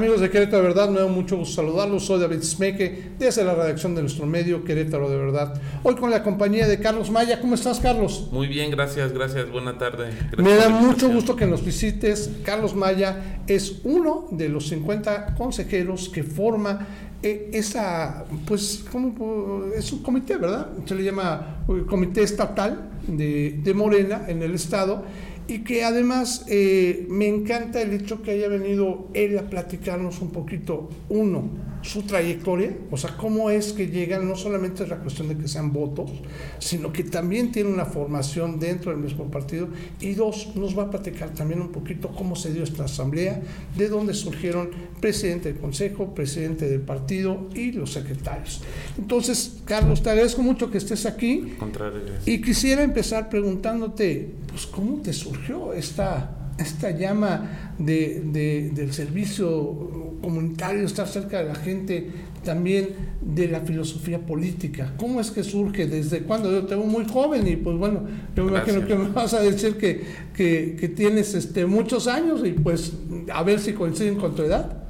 Amigos de Querétaro de Verdad, me da mucho gusto saludarlos. Soy David Smeke, desde la redacción de nuestro medio Querétaro de Verdad. Hoy con la compañía de Carlos Maya. ¿Cómo estás, Carlos? Muy bien, gracias, gracias. Buena tarde. me da mucho gusto que nos visites. Carlos Maya es uno de los 50 consejeros que forma eh, esa, pues, como, es un comité, ¿verdad? Se le llama eh, Comité Estatal de, de Morena en el Estado y que además eh, me encanta el hecho que haya venido él a platicarnos un poquito, uno, su trayectoria, o sea, cómo es que llegan, no solamente es la cuestión de que sean votos, sino que también tiene una formación dentro del mismo partido, y dos, nos va a platicar también un poquito cómo se dio esta asamblea, de dónde surgieron presidente del consejo, presidente del partido y los secretarios. Entonces, Carlos, te agradezco mucho que estés aquí. Y quisiera empezar preguntándote, pues, ¿cómo te surgió esta esta llama de, del servicio comunitario, estar cerca de la gente, también de la filosofía política. ¿Cómo es que surge? ¿Desde cuándo? Yo tengo muy joven y pues bueno, yo me imagino que me vas a decir que, que, tienes este, muchos años y pues a ver si coinciden con tu edad.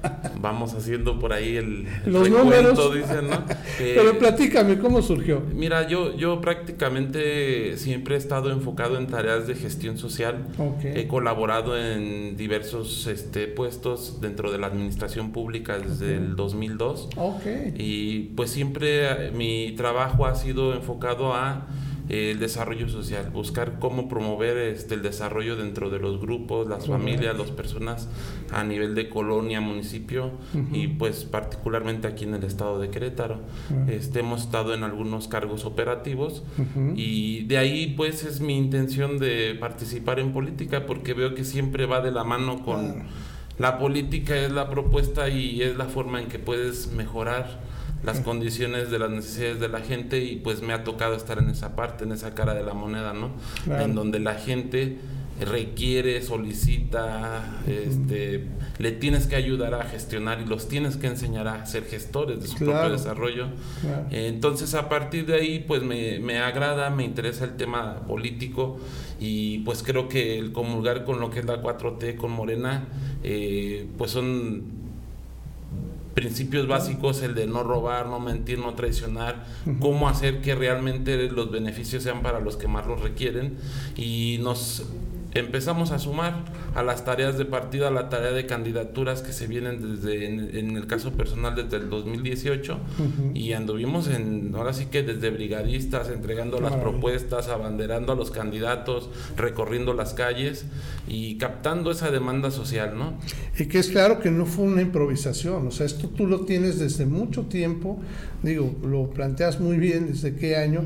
Vamos haciendo por ahí el, Los números. Dicen, ¿no? Pero platícame, ¿cómo surgió? Mira, yo, yo prácticamente siempre he estado enfocado en tareas de gestión social. He colaborado en diversos este, puestos dentro de la administración pública desde el 2002. Y pues siempre mi trabajo ha sido enfocado a el desarrollo social, buscar cómo promover este, el desarrollo dentro de los grupos, las familias, las personas a nivel de colonia, municipio y pues particularmente aquí en el estado de Querétaro. este, hemos estado en algunos cargos operativos y de ahí pues es mi intención de participar en política porque veo que siempre va de la mano con la política, es la propuesta y es la forma en que puedes mejorar las condiciones de las necesidades de la gente y pues me ha tocado estar en esa parte, en esa cara de la moneda, ¿no? En donde la gente requiere, solicita, este, le tienes que ayudar a gestionar y los tienes que enseñar a ser gestores de su propio desarrollo. Entonces a partir de ahí pues me, me, agrada, me interesa el tema político y pues creo que el comulgar con lo que es la 4T con Morena eh, pues son principios básicos, el de no robar, no mentir, no traicionar, cómo hacer que realmente los beneficios sean para los que más los requieren y nos empezamos a sumar a las tareas de partido, a la tarea de candidaturas que se vienen desde, en, el caso personal, desde el 2018, y anduvimos en, ahora sí que desde brigadistas, entregando las propuestas, abanderando a los candidatos, recorriendo las calles y captando esa demanda social, ¿no? Y que es claro que no fue una improvisación, o sea, esto tú lo tienes desde mucho tiempo, digo, lo planteas muy bien desde qué año,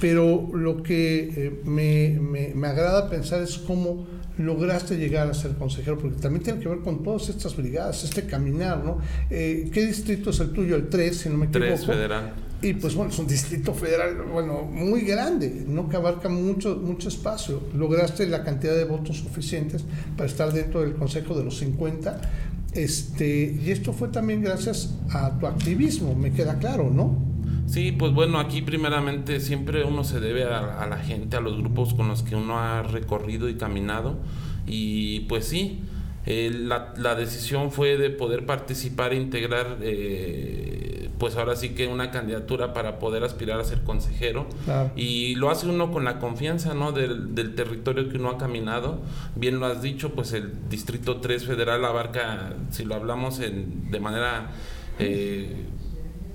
pero lo que eh, me, me, me agrada pensar es cómo lograste llegar a ser consejero? Porque también tiene que ver con todas estas brigadas, este caminar, ¿no? Eh, ¿Qué distrito es el tuyo? El 3, si no me equivoco. 3 federal. Y pues bueno, es un distrito federal, bueno, muy grande, ¿no? Que abarca mucho, mucho espacio. Lograste la cantidad de votos suficientes para estar dentro del consejo de los 50. Este, y esto fue también gracias a tu activismo, me queda claro, ¿no? Sí, pues bueno, aquí primeramente siempre uno se debe a, la gente, a los grupos con los que uno ha recorrido y caminado. Y pues sí, eh, la, decisión fue de poder participar e integrar, eh, pues ahora sí que una candidatura para poder aspirar a ser consejero. Y lo hace uno con la confianza ¿no? del, del, territorio que uno ha caminado. Bien lo has dicho, pues el Distrito 3 Federal abarca, si lo hablamos en, de manera... Eh,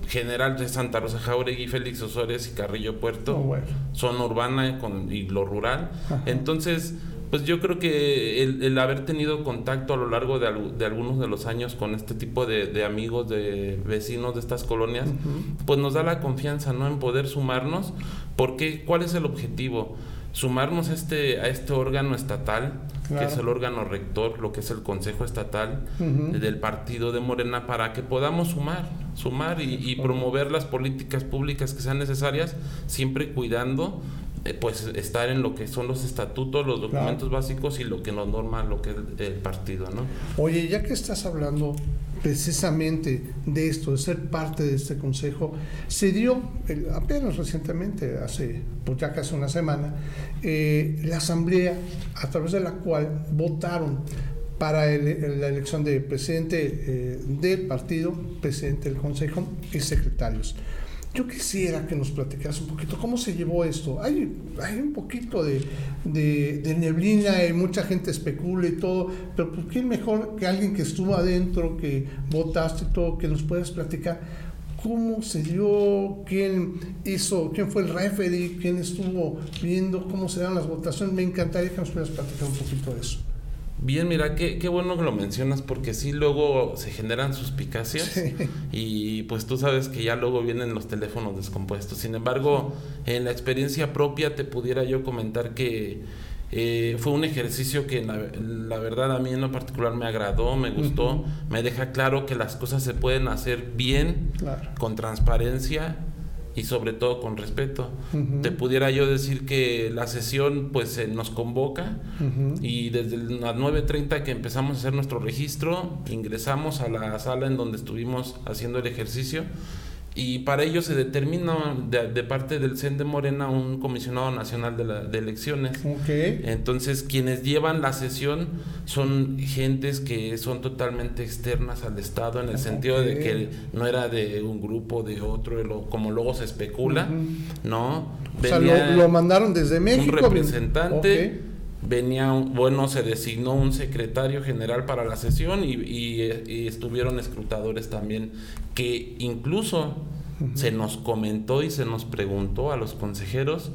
general de Santa Rosa Jauregui, Félix Osores y Carrillo Puerto oh, son urbana con, y lo rural. Entonces, pues yo creo que el, haber tenido contacto a lo largo de, de, algunos de los años con este tipo de, amigos, de vecinos de estas colonias, pues nos da la confianza ¿no? en poder sumarnos, porque ¿cuál es el objetivo? Sumarnos a este, a este órgano estatal, que es el órgano rector, lo que es el Consejo Estatal del Partido de Morena, para que podamos sumar, sumar y, promover las políticas públicas que sean necesarias, siempre cuidando eh, pues estar en lo que son los estatutos, los documentos básicos y lo que nos norma lo que es el partido, ¿no? Oye, ya que estás hablando precisamente de esto, de ser parte de este consejo, se dio apenas recientemente, hace pues ya casi una semana, eh, la asamblea a través de la cual votaron para la elección de presidente eh, del partido, presidente del consejo y secretarios. Yo quisiera que nos platicaras un poquito cómo se llevó esto. Hay, hay un poquito de, neblina y mucha gente especula y todo, pero ¿por qué mejor que alguien que estuvo adentro, que votaste y todo, que nos puedas platicar cómo se dio, quién hizo, quién fue el referee, quién estuvo viendo cómo se dan las votaciones? Me encantaría que nos pudieras platicar un poquito de eso. Bien, mira, qué, qué bueno que lo mencionas porque sí luego se generan suspicacias y pues tú sabes que ya luego vienen los teléfonos descompuestos. Sin embargo, en la experiencia propia te pudiera yo comentar que eh, fue un ejercicio que la, verdad a mí en lo particular me agradó, me gustó, me deja claro que las cosas se pueden hacer bien, con transparencia y sobre todo con respeto. Te pudiera yo decir que la sesión pues se nos convoca y desde las 9.30 que empezamos a hacer nuestro registro, ingresamos a la sala en donde estuvimos haciendo el ejercicio y para ello se determina de, parte del CEN de Morena un comisionado nacional de, la, de elecciones. Entonces, quienes llevan la sesión son gentes que son totalmente externas al Estado, en el sentido de que no era de un grupo, de otro, como luego se especula, ¿no? o sea, lo, mandaron desde México. Un representante venía, bueno, se designó un secretario general para la sesión y, estuvieron escrutadores también, que incluso se nos comentó y se nos preguntó a los consejeros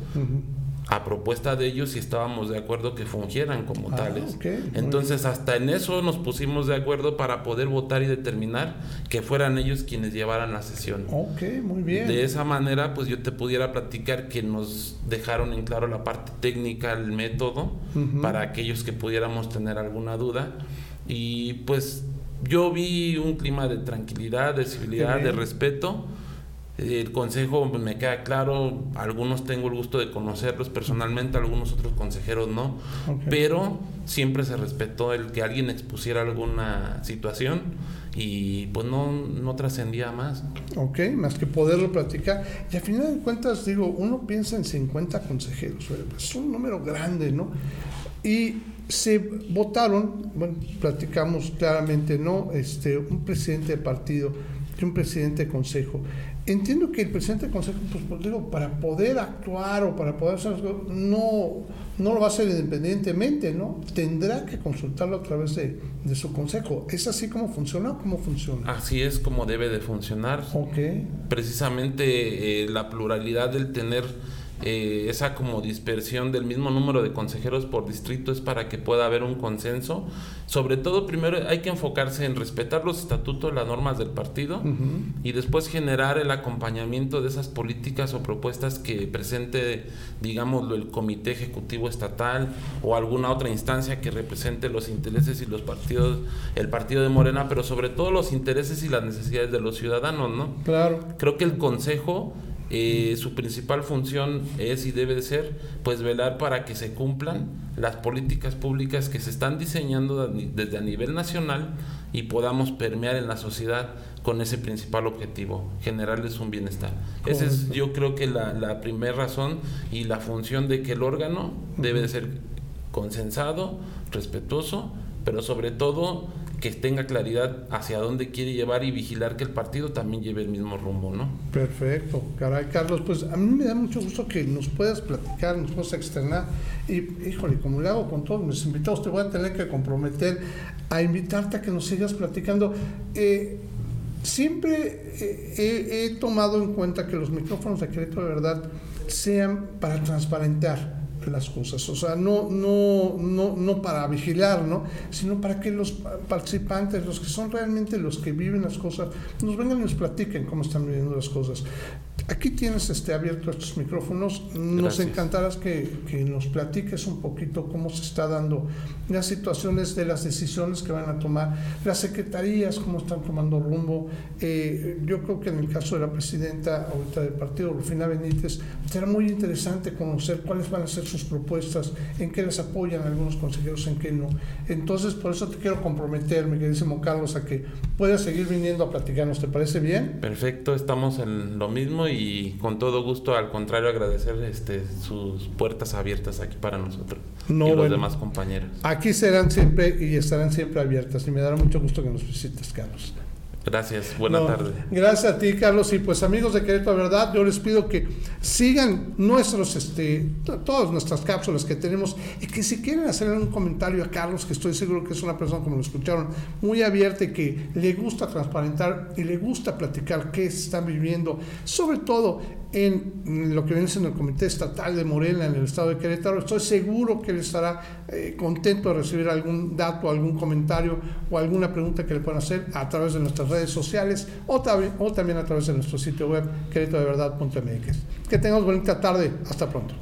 a propuesta de ellos si estábamos de acuerdo que fungieran como ah, tales. Entonces hasta en eso nos pusimos de acuerdo para poder votar y determinar que fueran ellos quienes llevaran la sesión. Ok, muy bien. De esa manera pues yo te pudiera platicar que nos dejaron en claro la parte técnica, el método, para aquellos que pudiéramos tener alguna duda. Y pues yo vi un clima de tranquilidad, de civilidad, de respeto el consejo me queda claro, algunos tengo el gusto de conocerlos personalmente, algunos otros consejeros no, pero siempre se respetó el que alguien expusiera alguna situación y pues no, no trascendía más. Ok, más que poderlo platicar. Y al final de cuentas, digo, uno piensa en 50 consejeros, es un número grande, ¿no? Y se votaron, bueno, platicamos claramente, ¿no? Este, un presidente de partido y un presidente de consejo. Entiendo que el presidente del consejo, pues, pues, digo, para poder actuar o para poder hacer algo, no, no lo va a hacer independientemente, ¿no? Tendrá que consultarlo a través de, de su consejo. ¿Es así como funciona o cómo funciona? Así es como debe de funcionar. Ok. Precisamente eh, la pluralidad del tener eh, esa como dispersión del mismo número de consejeros por distrito es para que pueda haber un consenso. Sobre todo, primero hay que enfocarse en respetar los estatutos, las normas del partido y después generar el acompañamiento de esas políticas o propuestas que presente, digámoslo, el Comité Ejecutivo Estatal o alguna otra instancia que represente los intereses y los partidos, el partido de Morena, pero sobre todo los intereses y las necesidades de los ciudadanos, ¿no? Claro. Creo que el Consejo eh, su principal función es y debe de ser pues velar para que se cumplan las políticas públicas que se están diseñando desde a nivel nacional y podamos permear en la sociedad con ese principal objetivo, generarles un bienestar. Esa es yo creo que la, la primera razón y la función de que el órgano debe de ser consensado, respetuoso, pero sobre todo que tenga claridad hacia dónde quiere llevar y vigilar que el partido también lleve el mismo rumbo, ¿no? Perfecto, caray, Carlos, pues a mí me da mucho gusto que nos puedas platicar, nos puedas externar y, híjole, como le hago con todos mis invitados, te voy a tener que comprometer a invitarte a que nos sigas platicando. Eh, siempre eh, he, tomado en cuenta que los micrófonos de crédito de verdad sean para transparentar las cosas, o sea, no, no, no, no para vigilar, ¿no? sino para que los participantes, los que son realmente los que viven las cosas, nos vengan y nos platiquen cómo están viviendo las cosas. Aquí tienes este, abierto estos micrófonos. Nos encantará que, que, nos platiques un poquito cómo se está dando las situaciones de las decisiones que van a tomar las secretarías, cómo están tomando rumbo. Eh, yo creo que en el caso de la presidenta ahorita del partido, Rufina Benítez, será muy interesante conocer cuáles van a ser sus propuestas, en qué les apoyan algunos consejeros, en qué no. Entonces, por eso te quiero comprometerme, queridísimo Carlos, a que puedas seguir viniendo a platicarnos. ¿Te parece bien? Perfecto, estamos en lo mismo y con todo gusto, al contrario, agradecer este, sus puertas abiertas aquí para nosotros y los demás compañeros. Aquí serán siempre y estarán siempre abiertas y me dará mucho gusto que nos visites, Carlos. Gracias, buena tarde. Gracias a ti, Carlos. Y pues amigos de Querétaro Verdad, yo les pido que sigan nuestros, este, todas nuestras cápsulas que tenemos y que si quieren hacer un comentario a Carlos, que estoy seguro que es una persona, como lo escucharon, muy abierta y que le gusta transparentar y le gusta platicar qué están viviendo, sobre todo en lo que viene siendo el Comité Estatal de Morena en el estado de Querétaro. Estoy seguro que él estará eh, contento de recibir algún dato, algún comentario o alguna pregunta que le puedan hacer a través de nuestras redes sociales o, o también a través de nuestro sitio web querétarodeverdad.mx. Que tengamos bonita tarde. Hasta pronto.